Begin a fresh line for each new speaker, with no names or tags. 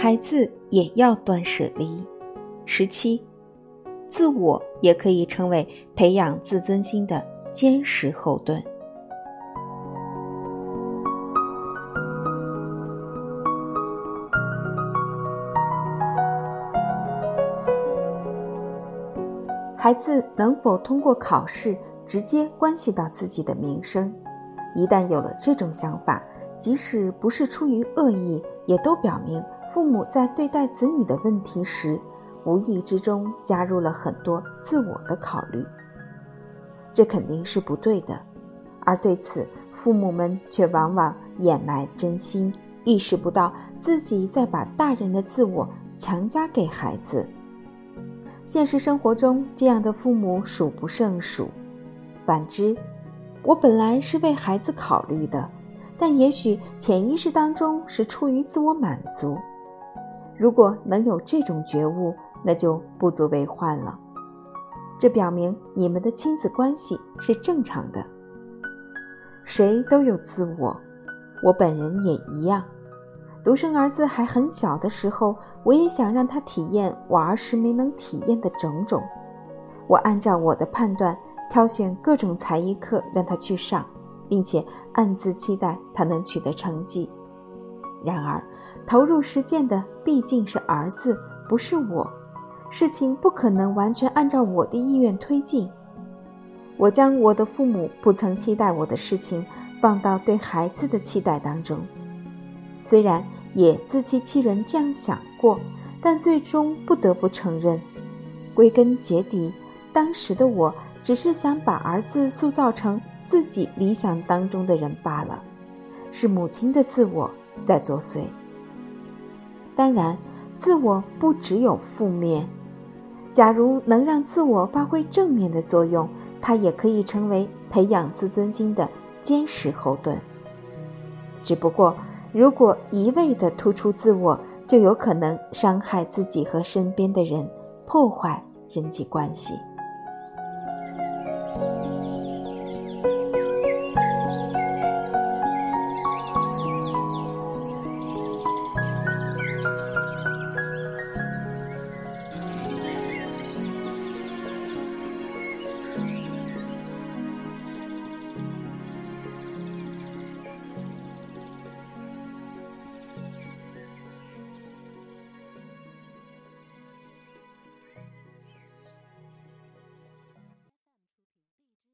孩子也要断舍离。十七，自我也可以成为培养自尊心的坚实后盾。孩子能否通过考试，直接关系到自己的名声。一旦有了这种想法，即使不是出于恶意，也都表明父母在对待子女的问题时，无意之中加入了很多自我的考虑。这肯定是不对的，而对此，父母们却往往掩埋真心，意识不到自己在把大人的自我强加给孩子。现实生活中，这样的父母数不胜数。反之，我本来是为孩子考虑的，但也许潜意识当中是出于自我满足。如果能有这种觉悟，那就不足为患了。这表明你们的亲子关系是正常的。谁都有自我，我本人也一样。独生儿子还很小的时候，我也想让他体验我儿时没能体验的种种。我按照我的判断，挑选各种才艺课让他去上，并且暗自期待他能取得成绩。然而，投入实践的毕竟是儿子，不是我。事情不可能完全按照我的意愿推进。我将我的父母不曾期待我的事情放到对孩子的期待当中。虽然也自欺欺人这样想过，但最终不得不承认，归根结底，当时的我只是想把儿子塑造成自己理想当中的人罢了，是母亲的自我在作祟。当然，自我不只有负面，假如能让自我发挥正面的作用，它也可以成为培养自尊心的坚实后盾。只不过。如果一味地突出自我，就有可能伤害自己和身边的人，破坏人际关系。